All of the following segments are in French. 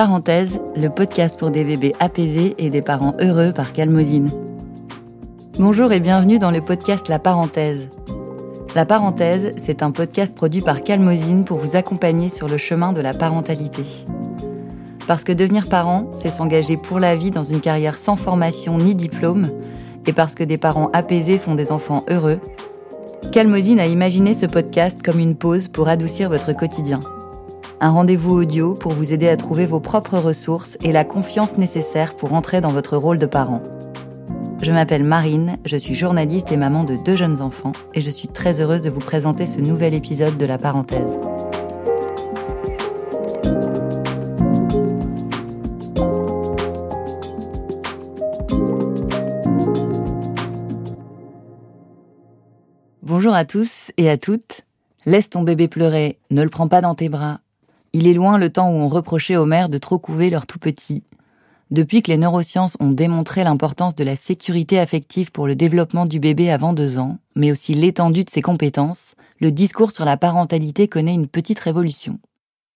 Parenthèse, le podcast pour des bébés apaisés et des parents heureux par Calmosine. Bonjour et bienvenue dans le podcast La Parenthèse. La Parenthèse, c'est un podcast produit par Calmosine pour vous accompagner sur le chemin de la parentalité. Parce que devenir parent, c'est s'engager pour la vie dans une carrière sans formation ni diplôme, et parce que des parents apaisés font des enfants heureux, Calmosine a imaginé ce podcast comme une pause pour adoucir votre quotidien un rendez-vous audio pour vous aider à trouver vos propres ressources et la confiance nécessaire pour entrer dans votre rôle de parent. Je m'appelle Marine, je suis journaliste et maman de deux jeunes enfants et je suis très heureuse de vous présenter ce nouvel épisode de La Parenthèse. Bonjour à tous et à toutes. Laisse ton bébé pleurer, ne le prends pas dans tes bras, il est loin le temps où on reprochait aux mères de trop couver leurs tout petits. Depuis que les neurosciences ont démontré l'importance de la sécurité affective pour le développement du bébé avant deux ans, mais aussi l'étendue de ses compétences, le discours sur la parentalité connaît une petite révolution.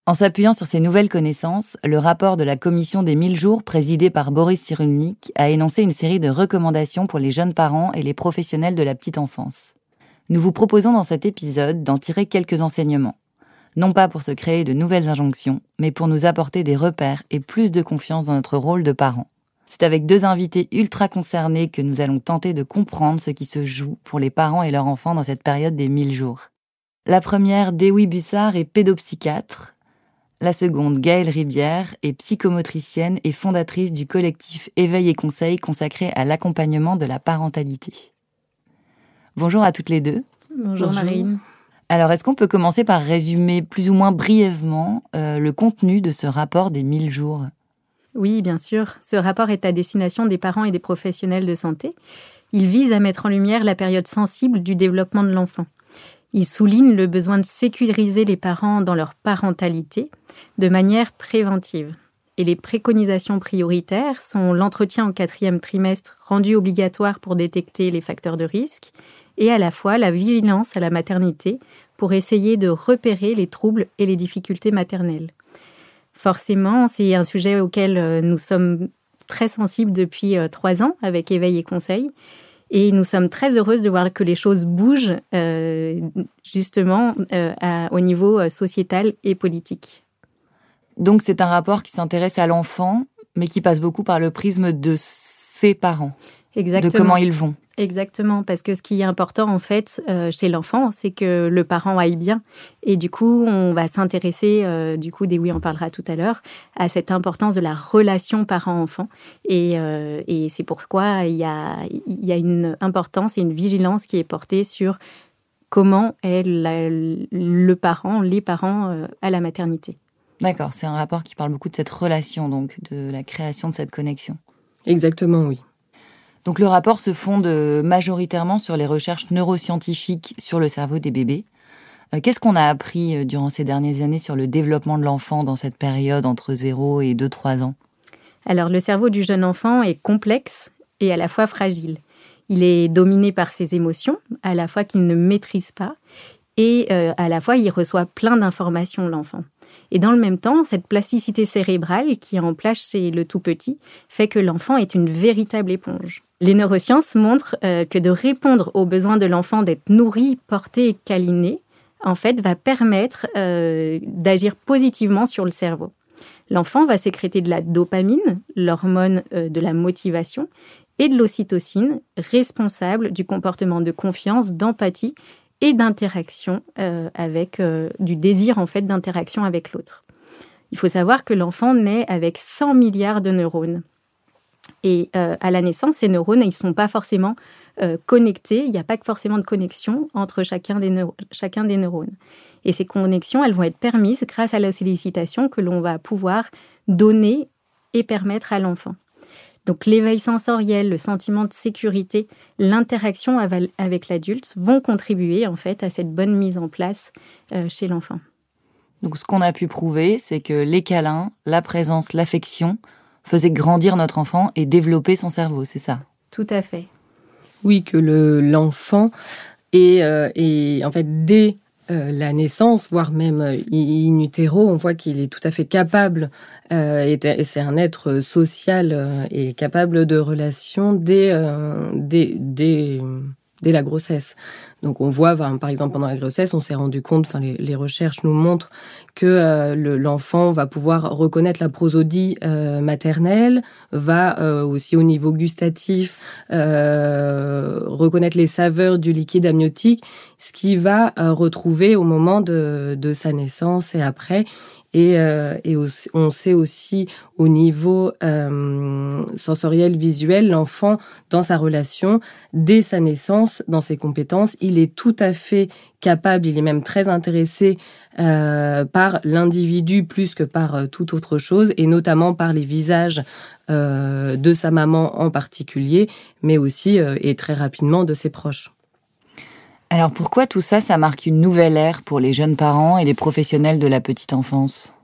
En s'appuyant sur ces nouvelles connaissances, le rapport de la commission des 1000 jours présidé par Boris Cyrulnik a énoncé une série de recommandations pour les jeunes parents et les professionnels de la petite enfance. Nous vous proposons dans cet épisode d'en tirer quelques enseignements non pas pour se créer de nouvelles injonctions, mais pour nous apporter des repères et plus de confiance dans notre rôle de parent. C'est avec deux invités ultra concernés que nous allons tenter de comprendre ce qui se joue pour les parents et leurs enfants dans cette période des 1000 jours. La première, Dewi Bussard, est pédopsychiatre. La seconde, Gaëlle Ribière, est psychomotricienne et fondatrice du collectif Éveil et Conseil consacré à l'accompagnement de la parentalité. Bonjour à toutes les deux. Bonjour, Bonjour. Marine. Alors, est-ce qu'on peut commencer par résumer plus ou moins brièvement euh, le contenu de ce rapport des 1000 jours? Oui, bien sûr. Ce rapport est à destination des parents et des professionnels de santé. Il vise à mettre en lumière la période sensible du développement de l'enfant. Il souligne le besoin de sécuriser les parents dans leur parentalité de manière préventive. Et les préconisations prioritaires sont l'entretien en quatrième trimestre rendu obligatoire pour détecter les facteurs de risque et à la fois la vigilance à la maternité pour essayer de repérer les troubles et les difficultés maternelles. Forcément, c'est un sujet auquel euh, nous sommes très sensibles depuis euh, trois ans avec Éveil et Conseil. Et nous sommes très heureuses de voir que les choses bougent euh, justement au niveau sociétal et politique. Donc c'est un rapport qui s'intéresse à l'enfant, mais qui passe beaucoup par le prisme de ses parents. Exactement. De comment ils vont. Exactement, parce que ce qui est important en fait euh, chez l'enfant, c'est que le parent aille bien. Et du coup, on va s'intéresser, euh, du coup, des oui, on parlera tout à l'heure, à cette importance de la relation parent-enfant. Et, euh, et c'est pourquoi il y, a, il y a une importance et une vigilance qui est portée sur comment est le parent, les parents à la maternité. D'accord, c'est un rapport qui parle beaucoup de cette relation, donc de la création de cette connexion. Exactement, oui. Donc le rapport se fonde euh, majoritairement sur les recherches neuroscientifiques sur le cerveau des bébés. Euh, qu'est-ce qu'on a appris euh, durant ces dernières années sur le développement de l'enfant dans cette période entre 0 et 2-3 ans? Alors le cerveau du jeune enfant est complexe et à la fois fragile. Il est dominé par ses émotions, à la fois qu'il ne maîtrise pas, et à la fois il reçoit plein d'informations l'enfant. Et dans le même temps, cette plasticité cérébrale qui est en place chez le tout petit fait que l'enfant est une véritable éponge. Les neurosciences montrent euh, que de répondre aux besoins de l'enfant d'être nourri, porté câliné, en fait, va permettre euh, d'agir positivement sur le cerveau. L'enfant va sécréter de la dopamine, l'hormone euh, de la motivation, et de l'ocytocine, responsable du comportement de confiance, d'empathie et d'interaction avec du désir en fait d'interaction avec l'autre. Il faut savoir que l'enfant naît avec 100 milliards de neurones. Et euh, à la naissance, ces neurones, ils ne sont pas forcément euh, connectés. Il n'y a pas forcément de connexion entre chacun des, chacun des neurones. Et ces connexions, elles vont être permises grâce à la sollicitation que l'on va pouvoir donner et permettre à l'enfant. Donc l'éveil sensoriel, le sentiment de sécurité, l'interaction avec l'adulte vont contribuer en fait à cette bonne mise en place euh, chez l'enfant. Donc ce qu'on a pu prouver, c'est que les câlins, la présence, l'affection faisait grandir notre enfant et développer son cerveau, c'est ça? Tout à fait. Oui, que l'enfant est, est, en fait dès euh, la naissance, voire même euh, in utero, on voit qu'il est tout à fait capable, euh, et c'est un être social et capable de relations dès, dès, dès, dès la grossesse. Donc on voit, par exemple, pendant la grossesse, on s'est rendu compte, enfin les, recherches nous montrent que euh, l'enfant va pouvoir reconnaître la prosodie euh, maternelle, va euh, aussi au niveau gustatif reconnaître les saveurs du liquide amniotique, ce qui va retrouver au moment de, de sa naissance et après. Et, euh, on sait aussi au niveau euh, sensoriel, visuel, l'enfant, dans sa relation, dès sa naissance, dans ses compétences, il est tout à fait capable, il est même très intéressé euh, par l'individu plus que par euh, toute autre chose, et notamment par les visages de sa maman en particulier, mais aussi et très rapidement de ses proches. Alors pourquoi tout ça, ça marque une nouvelle ère pour les jeunes parents et les professionnels de la petite enfance?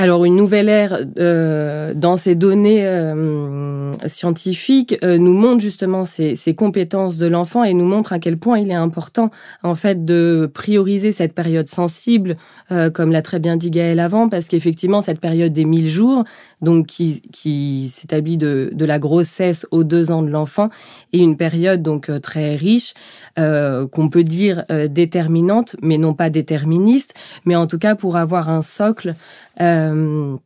Alors une nouvelle ère euh, dans ces données euh, scientifiques euh, nous montre justement ces, ces compétences de l'enfant et nous montre à quel point il est important en fait de prioriser cette période sensible, euh, comme l'a très bien dit Gaël avant, parce qu'effectivement cette période des 1000 jours, donc qui, qui s'établit de, de la grossesse aux deux ans de l'enfant, est une période donc euh, très riche, qu'on peut dire déterminante, mais non pas déterministe, mais en tout cas pour avoir un socle euh,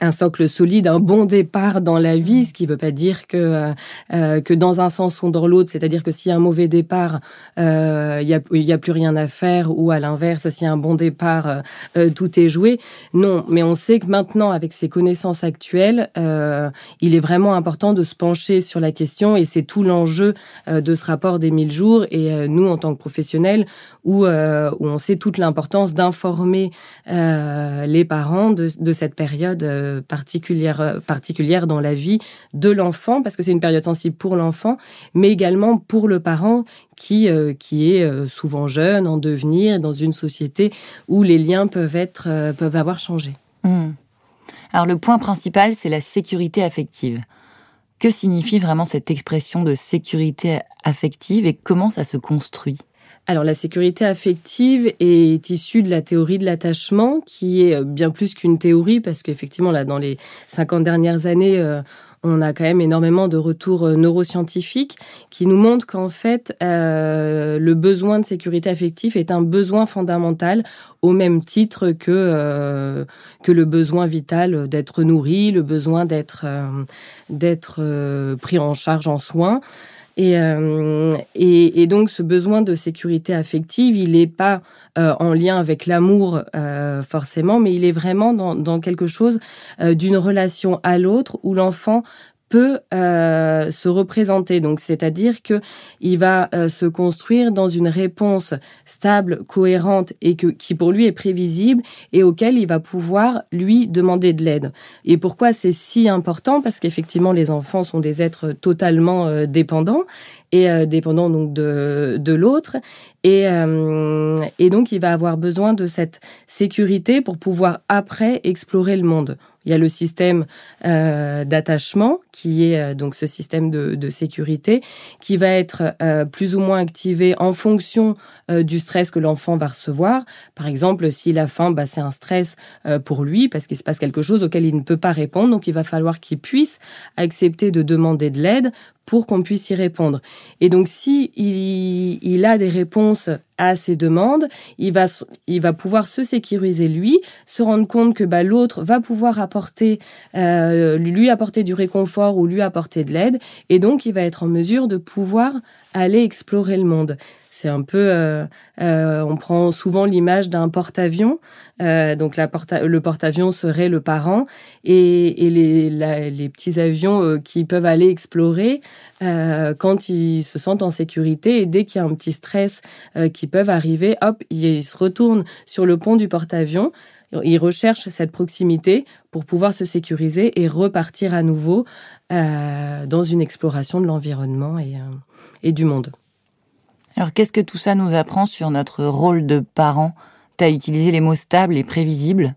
un socle solide, un bon départ dans la vie, ce qui ne veut pas dire que euh, euh, que dans un sens ou dans l'autre, c'est-à-dire que a un mauvais départ, il euh, y, a, y a plus rien à faire, ou à l'inverse, a un bon départ, tout est joué. Non, mais on sait que maintenant, avec ces connaissances actuelles, il est vraiment important de se pencher sur la question, et c'est tout l'enjeu de ce rapport des 1000 jours. Et nous, en tant que professionnels, où, où on sait toute l'importance d'informer les parents de, de cette période particulière, particulière dans la vie de l'enfant, parce que c'est une période sensible pour l'enfant, mais également pour le parent qui, euh, qui est euh, souvent jeune, en devenir, dans une société où les liens peuvent, être, euh, peuvent avoir changé. Hmm. Alors le point principal, c'est la sécurité affective. Que signifie vraiment cette expression de sécurité affective et comment ça se construit? Alors la sécurité affective est issue de la théorie de l'attachement, qui est euh, bien plus qu'une théorie, parce qu'effectivement, là, dans les 50 dernières années, euh, on a quand même énormément de retours euh, neuroscientifiques qui nous montrent qu'en fait, le besoin de sécurité affective est un besoin fondamental au même titre que que le besoin vital d'être nourri, le besoin d'être d'être pris en charge en soins. Et, euh, et, et, donc ce besoin de sécurité affective, il n'est pas euh, en lien avec l'amour euh, forcément, mais il est vraiment dans, dans quelque chose euh, d'une relation à l'autre où l'enfant peut euh, se représenter. Donc, c'est-à-dire que il va euh, se construire dans une réponse stable, cohérente et que qui pour lui est prévisible et auquel il va pouvoir lui demander de l'aide. Et pourquoi c'est si important? Parce qu'effectivement, les enfants sont des êtres totalement euh, dépendants et euh, dépendants donc de de l'autre. Et, et donc, il va avoir besoin de cette sécurité pour pouvoir après explorer le monde. Il y a le système euh, d'attachement qui est euh, donc ce système de, de, sécurité qui va être euh, plus ou moins activé en fonction euh, du stress que l'enfant va recevoir. Par exemple, si la faim, bah, c'est un stress euh, pour lui parce qu'il se passe quelque chose auquel il ne peut pas répondre, donc il va falloir qu'il puisse accepter de demander de l'aide pour qu'on puisse y répondre. Et donc, si il, il, a des réponses à ces demandes, il va, il va pouvoir se sécuriser lui, se rendre compte que bah, l'autre va pouvoir apporter, euh, lui apporter du réconfort ou lui apporter de l'aide, et donc il va être en mesure de pouvoir aller explorer le monde. C'est un peu, euh, euh, on prend souvent l'image d'un porte-avions. Euh, donc la porte le porte-avions serait le parent et, et les, les, petits avions euh, qui peuvent aller explorer euh, quand ils se sentent en sécurité et dès qu'il y a un petit stress euh, qui peuvent arriver, hop, ils se retournent sur le pont du porte-avions. Ils recherchent cette proximité pour pouvoir se sécuriser et repartir à nouveau dans une exploration de l'environnement et, et du monde. Alors qu'est-ce que tout ça nous apprend sur notre rôle de parent? Tu as utilisé les mots stable et prévisible.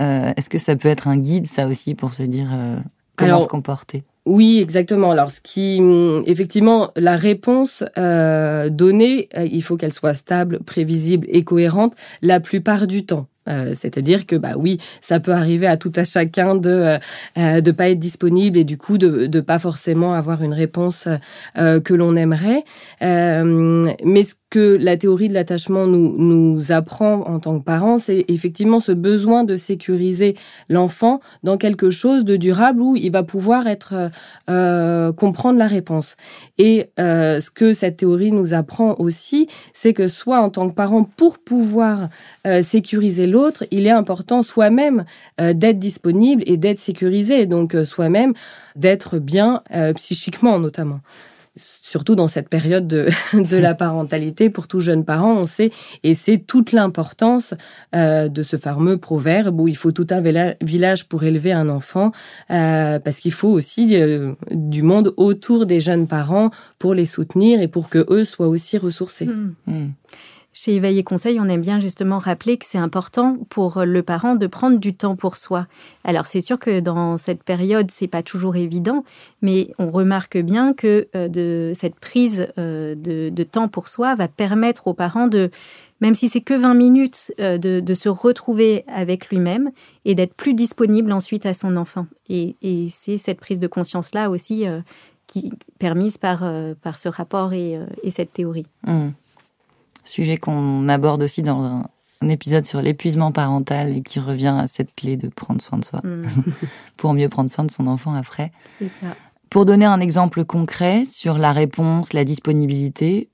Euh, Est-ce que ça peut être un guide, ça aussi, pour se dire euh, comment Alors, se comporter? Oui, exactement. Alors, ce qui, effectivement, la réponse euh, donnée, euh, il faut qu'elle soit stable, prévisible et cohérente la plupart du temps. Euh, c'est-à-dire que bah oui, ça peut arriver à tout à chacun de euh, euh, de pas être disponible et du coup de de pas forcément avoir une réponse que l'on aimerait. mais que la théorie de l'attachement nous nous apprend en tant que parents, c'est effectivement ce besoin de sécuriser l'enfant dans quelque chose de durable où il va pouvoir être comprendre la réponse. Et ce que cette théorie nous apprend aussi, c'est que soit en tant que parent pour pouvoir sécuriser l'autre, il est important soi-même euh, d'être disponible et d'être sécurisé, donc euh, soi-même d'être bien euh, psychiquement notamment surtout dans cette période de, de, la parentalité pour tout jeune parent, on sait, et c'est toute l'importance de ce fameux proverbe où il faut tout un village pour élever un enfant, parce qu'il faut aussi du monde autour des jeunes parents pour les soutenir et pour que eux soient aussi ressourcés. Mmh. Mmh. Chez Éveiller Conseil, on aime bien justement rappeler que c'est important pour le parent de prendre du temps pour soi. Alors c'est sûr que dans cette période, c'est pas toujours évident, mais on remarque bien que euh, de cette prise euh, de, temps pour soi va permettre aux parents de, même si c'est que 20 minutes, euh, de, se retrouver avec lui-même et d'être plus disponible ensuite à son enfant. Et, c'est cette prise de conscience là aussi qui permise par par ce rapport et, cette théorie. Mmh sujet qu'on aborde aussi dans un, épisode sur l'épuisement parental et qui revient à cette clé de prendre soin de soi mm. pour mieux prendre soin de son enfant après. C'est ça. Pour donner un exemple concret sur la réponse, la disponibilité,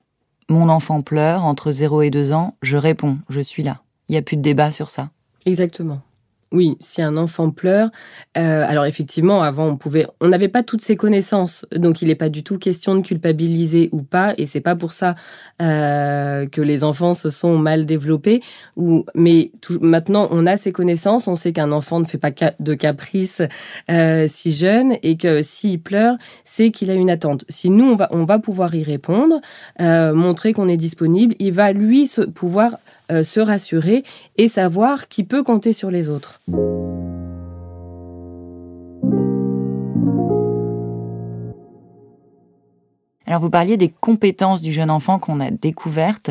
mon enfant pleure entre 0 et 2 ans, je réponds, je suis là. Il n'y a plus de débat sur ça. Exactement. Oui, si un enfant pleure, euh, alors effectivement, avant on pouvait, on n'avait pas toutes ces connaissances, donc il n'est pas du tout question de culpabiliser ou pas, et c'est pas pour ça euh, que les enfants se sont mal développés. Ou, mais maintenant on a ces connaissances, on sait qu'un enfant ne fait pas de caprice euh, si jeune, et que s'il pleure, c'est qu'il a une attente. Si nous on va, on va pouvoir y répondre, euh, montrer qu'on est disponible, il va lui se, pouvoir euh, se rassurer et savoir qu'il peut compter sur les autres. Alors vous parliez des compétences du jeune enfant qu'on a découvertes.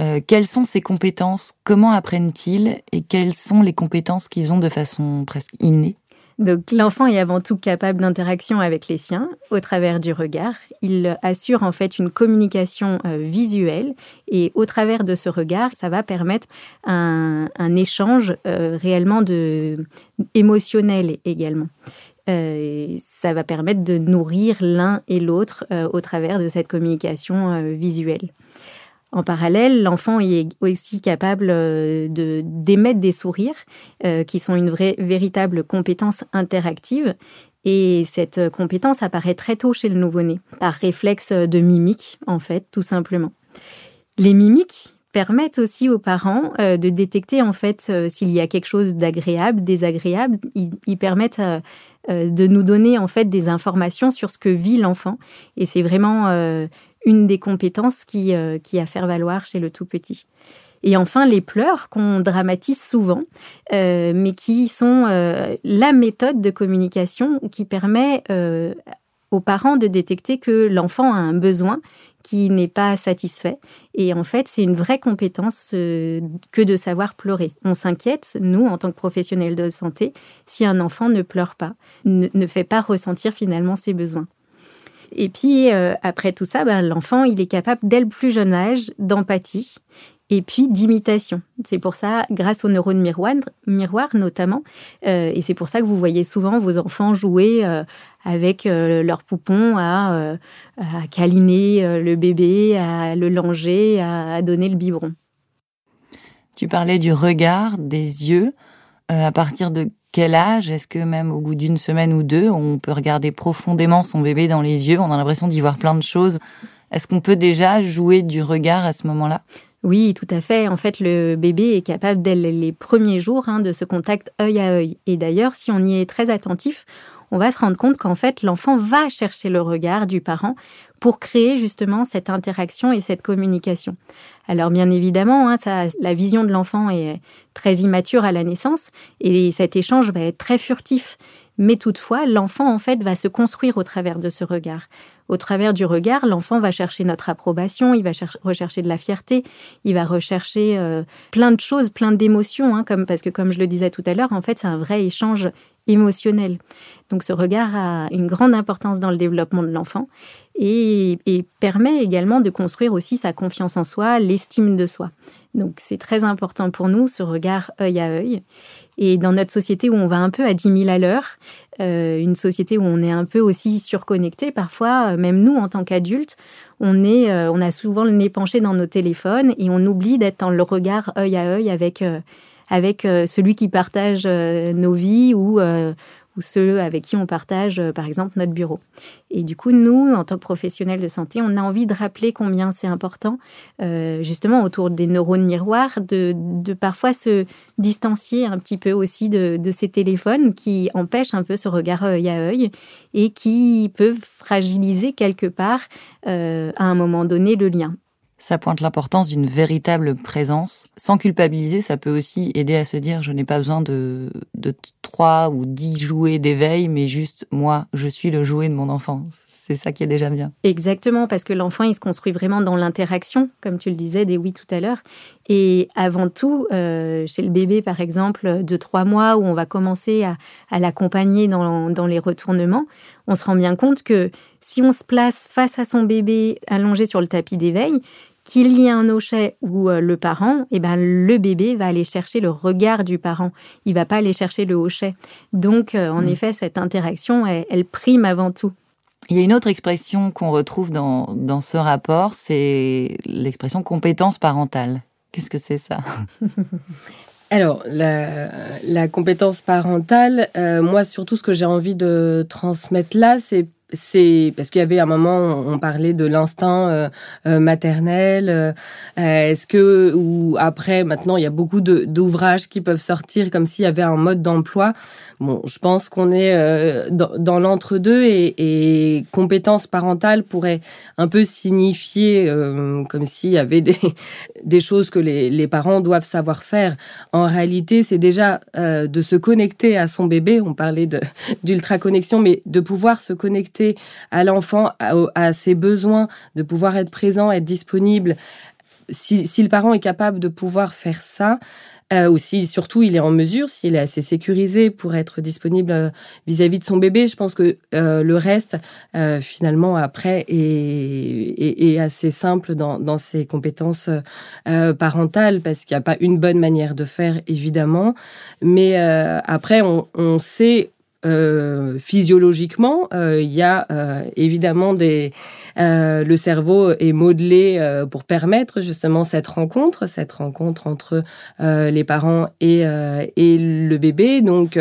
Euh, quelles sont ces compétences? Comment apprennent-ils? Et quelles sont les compétences qu'ils ont de façon presque innée? Donc l'enfant est avant tout capable d'interaction avec les siens au travers du regard. Il assure en fait une communication euh, visuelle et au travers de ce regard, ça va permettre un, échange euh, réellement de émotionnel également. Euh, ça va permettre de nourrir l'un et l'autre au travers de cette communication visuelle. En parallèle, l'enfant est aussi capable euh, de d'émettre des sourires, euh, qui sont une vraie, véritable compétence interactive. Et cette compétence apparaît très tôt chez le nouveau-né, par réflexe de mimique, en fait, tout simplement. Les mimiques permettent aussi aux parents euh, de détecter, en fait, s'il y a quelque chose d'agréable, désagréable. Ils, permettent de nous donner, en fait, des informations sur ce que vit l'enfant. Et c'est vraiment une des compétences qui, euh, qui à faire valoir chez le tout petit. Et enfin, les pleurs qu'on dramatise souvent, euh, mais qui sont euh, la méthode de communication qui permet aux parents de détecter que l'enfant a un besoin qui n'est pas satisfait. Et en fait, c'est une vraie compétence que de savoir pleurer. On s'inquiète, nous, en tant que professionnels de santé, si un enfant ne pleure pas, ne fait pas ressentir finalement ses besoins. Et puis, euh, après tout ça, ben, l'enfant, il est capable, dès le plus jeune âge, d'empathie et puis d'imitation. C'est pour ça, grâce aux neurones miroir notamment, euh, et c'est pour ça que vous voyez souvent vos enfants jouer euh, avec leur poupon à, à câliner le bébé, à le langer, à, donner le biberon. Tu parlais du regard, des yeux. À partir de quel âge Est-ce que même au bout d'une semaine ou deux, on peut regarder profondément son bébé dans les yeux? On a l'impression d'y voir plein de choses. Est-ce qu'on peut déjà jouer du regard à ce moment-là? Oui, tout à fait. En fait, le bébé est capable dès les premiers jours hein, de ce contact œil à œil. Et d'ailleurs, si on y est très attentif, on va se rendre compte qu'en fait, l'enfant va chercher le regard du parent pour créer justement cette interaction et cette communication. Alors bien évidemment, hein, ça, la vision de l'enfant est très immature à la naissance et cet échange va être très furtif. Mais toutefois, l'enfant, en fait, va se construire au travers de ce regard. Au travers du regard, l'enfant va chercher notre approbation, il va rechercher de la fierté, il va rechercher euh, plein de choses, plein d'émotions, hein, parce que comme je le disais tout à l'heure, en fait, c'est un vrai échange émotionnel. Donc ce regard a une grande importance dans le développement de l'enfant et, permet également de construire aussi sa confiance en soi, l'estime de soi. Donc c'est très important pour nous ce regard œil à œil. Et dans notre société où on va un peu à 10 000 à l'heure, euh, une société où on est un peu aussi surconnecté parfois, euh, même nous en tant qu'adultes, on est, euh, on a souvent le nez penché dans nos téléphones et on oublie d'être dans le regard œil à œil avec avec celui qui partage nos vies ou, ou ceux avec qui on partage, par exemple, notre bureau. Et du coup, nous, en tant que professionnels de santé, on a envie de rappeler combien c'est important, justement, autour des neurones miroirs, de, parfois se distancier un petit peu aussi de, de, ces téléphones qui empêchent un peu ce regard œil à œil et qui peuvent fragiliser quelque part, à un moment donné, le lien. Ça pointe l'importance d'une véritable présence. Sans culpabiliser, ça peut aussi aider à se dire je n'ai pas besoin de, de trois ou dix jouets d'éveil, mais juste moi, je suis le jouet de mon enfant. C'est ça qui est déjà bien. Exactement, parce que l'enfant, il se construit vraiment dans l'interaction, comme tu le disais, des oui tout à l'heure. Et avant tout, euh, chez le bébé, par exemple, de trois mois, où on va commencer à, à l'accompagner dans, dans les retournements, on se rend bien compte que si on se place face à son bébé allongé sur le tapis d'éveil, qu'il y ait un hochet ou euh, le parent, eh ben le bébé va aller chercher le regard du parent. Il va pas aller chercher le hochet. Donc, euh, en mm. effet, cette interaction, elle, prime avant tout. Il y a une autre expression qu'on retrouve dans, dans ce rapport, c'est l'expression compétence parentale. Qu'est-ce que c'est ça? Alors, la, compétence parentale, euh, moi, surtout, ce que j'ai envie de transmettre là, c'est c'est parce qu'il y avait un moment on parlait de l'instinct euh, euh, maternel euh, est-ce que ou après maintenant il y a beaucoup de d'ouvrages qui peuvent sortir comme s'il y avait un mode d'emploi. Bon je pense qu'on est dans, dans l'entre-deux et, et compétence parentale pourrait un peu signifier comme s'il y avait des des choses que les, les parents doivent savoir faire. En réalité c'est déjà de se connecter à son bébé. On parlait de d'ultra connexion mais de pouvoir se connecter à l'enfant, à, ses besoins, de pouvoir être présent, être disponible. Si, si le parent est capable de pouvoir faire ça, euh, ou si surtout il est en mesure, s'il est assez sécurisé pour être disponible euh, vis-à-vis de son bébé, je pense que euh, le reste, finalement, après, est, est, assez simple dans, dans ses compétences parentales, parce qu'il n'y a pas une bonne manière de faire, évidemment. Mais après, on sait euh, physiologiquement, euh, il y a euh, évidemment des. le cerveau est modelé pour permettre justement cette rencontre, cette rencontre entre les parents et et le bébé. Donc,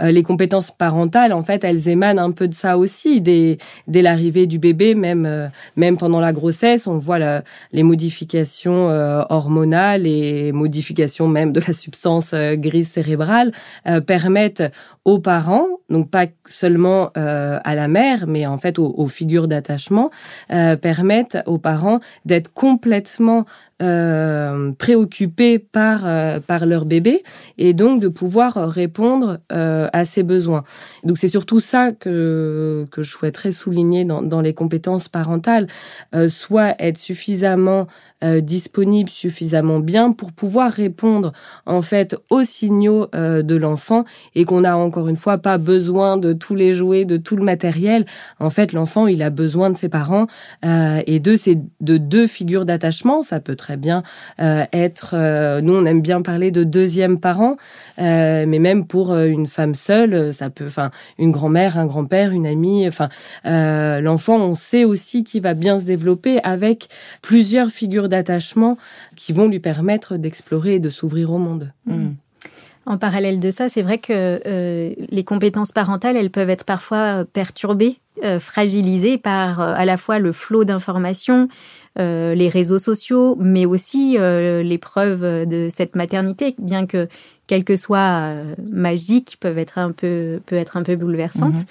les compétences parentales, en fait, elles émanent un peu de ça aussi, dès dès l'arrivée du bébé, même même pendant la grossesse, on voit la, les modifications hormonales et modifications même de la substance grise cérébrale permettent aux parents donc pas seulement euh, à la mère, mais en fait aux, figures d'attachement, euh, permettent aux parents d'être complètement euh, préoccupés par euh, par leur bébé et donc de pouvoir répondre euh, à ses besoins. Donc c'est surtout ça que que je souhaiterais souligner dans, dans les compétences parentales, euh, soit être suffisamment disponible, suffisamment bien pour pouvoir répondre en fait aux signaux de l'enfant et qu'on a encore une fois pas besoin de tous les jouets, de tout le matériel. En fait, l'enfant il a besoin de ses parents et de ces de deux figures d'attachement. Ça peut très bien euh, être. Euh, nous, on aime bien parler de deuxième parent, euh, mais même pour une femme seule, ça peut. Enfin, une grand-mère, un grand-père, une amie. Enfin, l'enfant, on sait aussi qu'il va bien se développer avec plusieurs figures d'attachement qui vont lui permettre d'explorer et de s'ouvrir au monde. Mmh. En parallèle de ça, c'est vrai que les compétences parentales, elles peuvent être parfois perturbées, fragilisées par à la fois le flot d'informations, euh, les réseaux sociaux, mais aussi euh, les preuves de cette maternité, bien que quelle que soit euh, magique, peuvent être un peu peut être un peu bouleversante.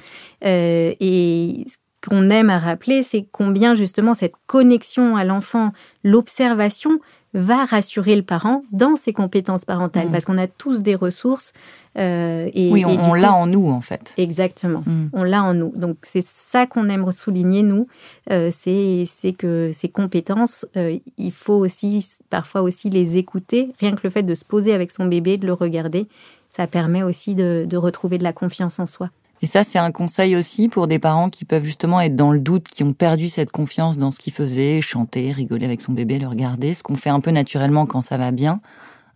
Mhm. et ce qu'on aime à rappeler, c'est combien justement cette connexion à l'enfant, l'observation va rassurer le parent dans ses compétences parentales, mmh. parce qu'on a tous des ressources. Euh, et, oui, on, l'a en nous, en fait. Exactement, mmh. on l'a en nous. Donc c'est ça qu'on aime souligner, nous, euh, c'est que ces compétences, euh, il faut aussi parfois aussi les écouter. Rien que le fait de se poser avec son bébé, de le regarder, ça permet aussi de retrouver de la confiance en soi. Et ça, c'est un conseil aussi pour des parents qui peuvent justement être dans le doute, qui ont perdu cette confiance dans ce qu'ils faisaient, chanter, rigoler avec son bébé, le regarder, ce qu'on fait un peu naturellement quand ça va bien.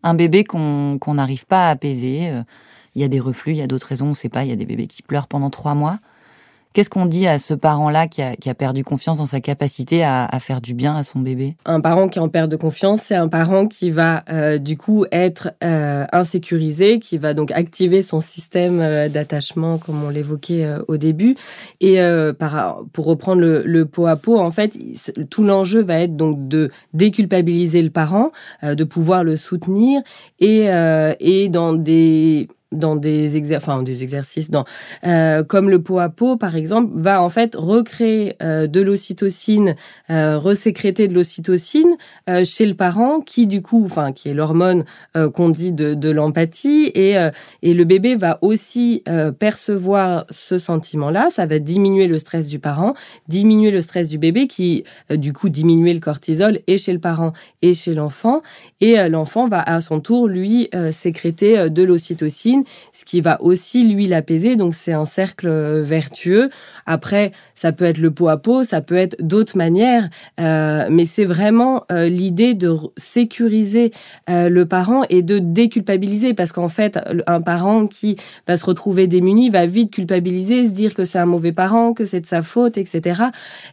Un bébé qu'on n'arrive pas à apaiser. Euh, il y a des reflux, il y a d'autres raisons, on ne sait pas. Il y a des bébés qui pleurent pendant trois mois. Qu'est-ce qu'on dit à ce parent-là qui a, qui a, perdu confiance dans sa capacité à, à, faire du bien à son bébé? Un parent qui en perd de confiance, c'est un parent qui va euh, du coup être euh, insécurisé, qui va donc activer son système euh, d'attachement, comme on l'évoquait euh, au début. Et par, pour reprendre le, le, pot à pot, en fait, tout l'enjeu va être donc de déculpabiliser le parent, de pouvoir le soutenir et, et dans des dans des, exer enfin, des exercices, dans, euh, comme le pot à pot par exemple, va en fait recréer euh, de l'ocytocine, euh, resécréter de l'ocytocine euh, chez le parent, qui du coup, enfin, qui est l'hormone euh, qu'on dit de, de l'empathie, et, euh, et le bébé va aussi percevoir ce sentiment-là. Ça va diminuer le stress du parent, diminuer le stress du bébé, qui du coup diminuer le cortisol et chez le parent et chez l'enfant, et l'enfant va à son tour lui sécréter de l'ocytocine ce qui va aussi lui l'apaiser. Donc c'est un cercle euh, vertueux. Après, ça peut être le pot à pot, ça peut être d'autres manières, euh, mais c'est vraiment euh, l'idée de sécuriser le parent et de déculpabiliser, parce qu'en fait, un parent qui va se retrouver démuni va vite culpabiliser, se dire que c'est un mauvais parent, que c'est de sa faute, etc.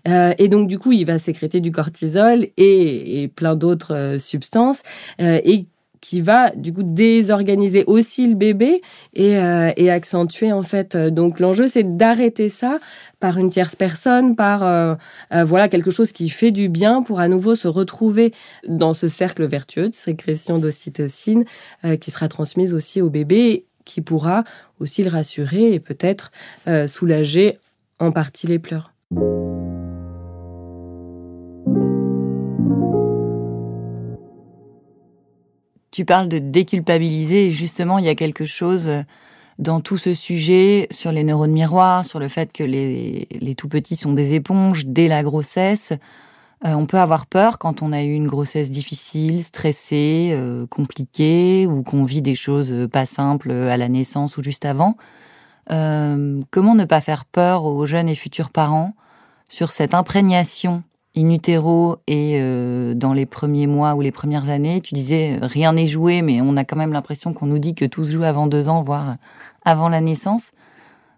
et donc du coup, il va sécréter du cortisol et, et plein d'autres substances et qui va du coup désorganiser aussi le bébé et, euh, accentuer en fait. Euh, donc l'enjeu c'est d'arrêter ça par une tierce personne, par euh, voilà quelque chose qui fait du bien pour à nouveau se retrouver dans ce cercle vertueux de sécrétion d'ocytocine qui sera transmise aussi au bébé, qui pourra aussi le rassurer et peut-être soulager en partie les pleurs. Tu parles de déculpabiliser justement, il y a quelque chose euh, dans tout ce sujet sur les neurones miroirs, sur le fait que les, les tout petits sont des éponges dès la grossesse. Euh, on peut avoir peur quand on a eu une grossesse difficile, stressée, euh, compliquée, ou qu'on vit des choses pas simples à la naissance ou juste avant. comment ne pas faire peur aux jeunes et futurs parents sur cette imprégnation in utero et euh, dans les premiers mois ou les premières années, tu disais rien n'est joué, mais on a quand même l'impression qu'on nous dit que tout se joue avant deux ans, voire avant la naissance.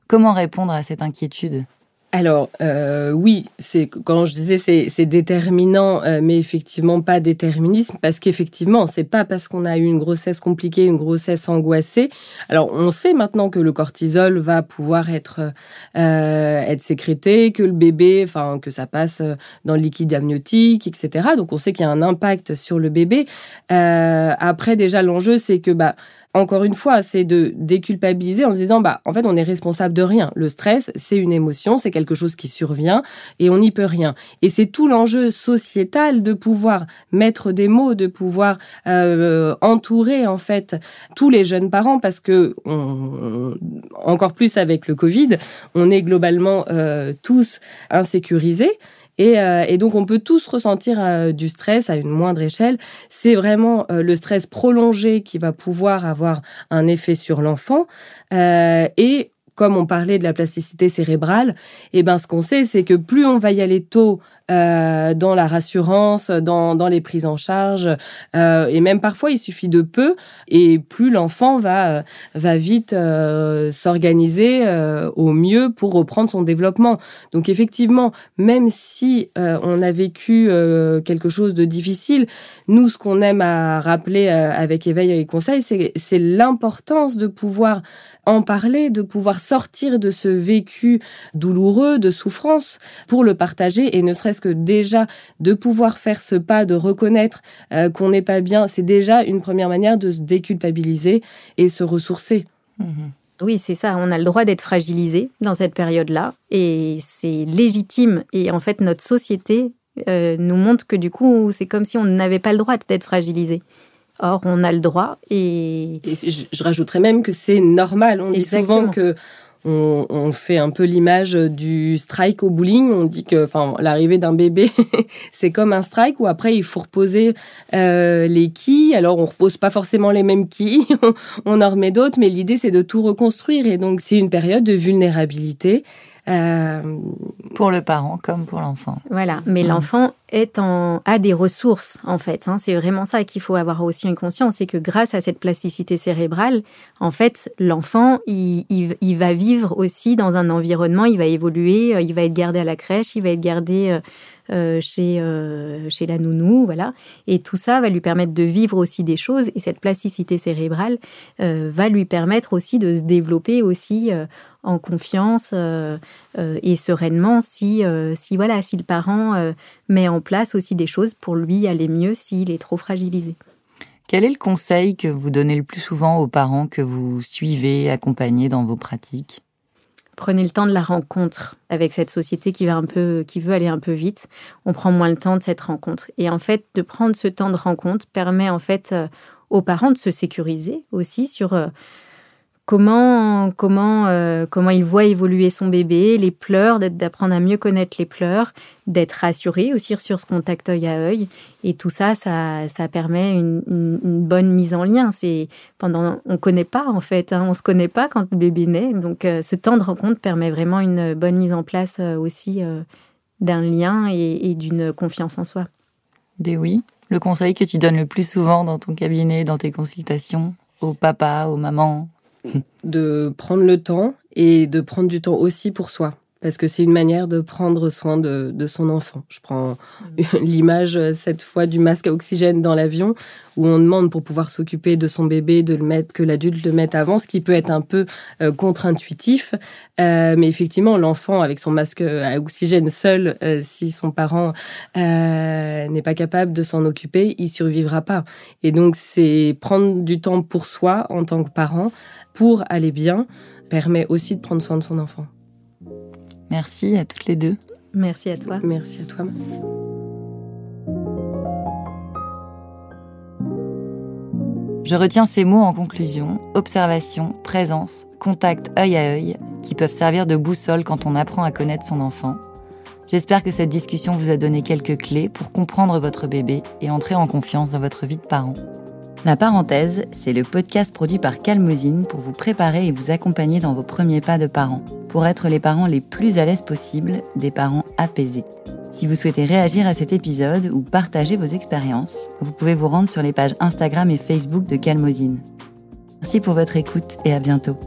Comment répondre à cette inquiétude? Alors euh, oui, c'est quand je disais c'est déterminant, euh, mais effectivement pas déterminisme parce qu'effectivement c'est pas parce qu'on a eu une grossesse compliquée, une grossesse angoissée. Alors on sait maintenant que le cortisol va pouvoir être euh, être sécrété, que le bébé, enfin que ça passe dans le liquide amniotique, etc. Donc on sait qu'il y a un impact sur le bébé. Euh, après déjà l'enjeu c'est que bah encore une fois, c'est de déculpabiliser en se disant, bah, en fait, on est responsable de rien. Le stress, c'est une émotion, c'est quelque chose qui survient et on n'y peut rien. Et c'est tout l'enjeu sociétal de pouvoir mettre des mots, de pouvoir euh, entourer, en fait, tous les jeunes parents parce que, on, encore plus avec le Covid, on est globalement euh, tous insécurisés. Euh, et, donc on peut tous ressentir euh, du stress à une moindre échelle. C'est vraiment euh, le stress prolongé qui va pouvoir avoir un effet sur l'enfant. et comme on parlait de la plasticité cérébrale, et eh ben ce qu'on sait, c'est que plus on va y aller tôt euh, dans la rassurance, dans, dans les prises en charge. Euh, et même parfois, il suffit de peu et plus l'enfant va, va vite euh, s'organiser au mieux pour reprendre son développement. Donc effectivement, même si on a vécu quelque chose de difficile, nous, ce qu'on aime à rappeler avec éveil et conseil, c'est l'importance de pouvoir en parler, de pouvoir sortir de ce vécu douloureux, de souffrance, pour le partager et ne serait-ce que déjà de pouvoir faire ce pas, de reconnaître euh, qu'on n'est pas bien, c'est déjà une première manière de se déculpabiliser et se ressourcer. Mhm. Oui, c'est ça. On a le droit d'être fragilisé dans cette période-là et c'est légitime. Et en fait, notre société euh, nous montre que du coup, c'est comme si on n'avait pas le droit d'être fragilisé. Or, on a le droit et... je, rajouterais même que c'est normal. On dit souvent que on, fait un peu l'image du strike au bowling. On dit que, enfin, l'arrivée d'un bébé, c'est comme un strike où après il faut reposer euh, les quilles. Alors on repose pas forcément les mêmes quilles, on en remet d'autres, mais l'idée c'est de tout reconstruire. Et donc c'est une période de vulnérabilité euh, pour le parent comme pour l'enfant. Voilà, mais l'enfant est en, a des ressources en fait. Hein. C'est vraiment ça qu'il faut avoir aussi une conscience, c'est que grâce à cette plasticité cérébrale, en fait, l'enfant, il, il, va vivre aussi dans un environnement, il va évoluer, euh, il va être gardé à la crèche, il va être gardé euh, chez, chez la nounou, voilà. Et tout ça va lui permettre de vivre aussi des choses. Et cette plasticité cérébrale va lui permettre aussi de se développer aussi en confiance euh, euh, et sereinement si, euh, si, voilà, si le parent met en place aussi des choses pour lui aller mieux s'il est trop fragilisé. Quel est le conseil que vous donnez le plus souvent aux parents que vous suivez, accompagnez dans vos pratiques? Prenez le temps de la rencontre avec cette société qui va un peu, qui veut aller un peu vite. On prend moins le temps de cette rencontre. Et en fait, de prendre ce temps de rencontre permet en fait aux parents de se sécuriser aussi sur comment comment euh, comment il voit évoluer son bébé, les pleurs, d'apprendre à mieux connaître les pleurs, d'être rassuré aussi sur ce contact œil à œil. Et tout ça ça, ça permet une, bonne mise en lien. C'est pendant on connaît pas en fait, hein, on se connaît pas quand le bébé naît, donc euh, ce temps de rencontre permet vraiment une bonne mise en place euh, aussi d'un lien et, et d'une confiance en soi. Des oui, le conseil que tu donnes le plus souvent dans ton cabinet, dans tes consultations, aux papas, aux mamans, de prendre le temps et de prendre du temps aussi pour soi parce que c'est une manière de prendre soin de, de son enfant. Je prends l'image cette fois du masque à oxygène dans l'avion où on demande pour pouvoir s'occuper de son bébé de le mettre que l'adulte le mette avant, ce qui peut être un peu euh, contre-intuitif, euh, mais effectivement l'enfant avec son masque à oxygène seul, euh, si son parent n'est pas capable de s'en occuper, il survivra pas. Et donc c'est prendre du temps pour soi en tant que parent pour aller bien permet aussi de prendre soin de son enfant. Merci à toutes les deux. Merci à toi. Merci à toi. Je retiens ces mots en conclusion observation, présence, contact œil à œil, qui peuvent servir de boussole quand on apprend à connaître son enfant. J'espère que cette discussion vous a donné quelques clés pour comprendre votre bébé et entrer en confiance dans votre vie de parent. La parenthèse, c'est le podcast produit par Calmosine pour vous préparer et vous accompagner dans vos premiers pas de parents, pour être les parents les plus à l'aise possible, des parents apaisés. Si vous souhaitez réagir à cet épisode ou partager vos expériences, vous pouvez vous rendre sur les pages Instagram et Facebook de Calmosine. Merci pour votre écoute et à bientôt.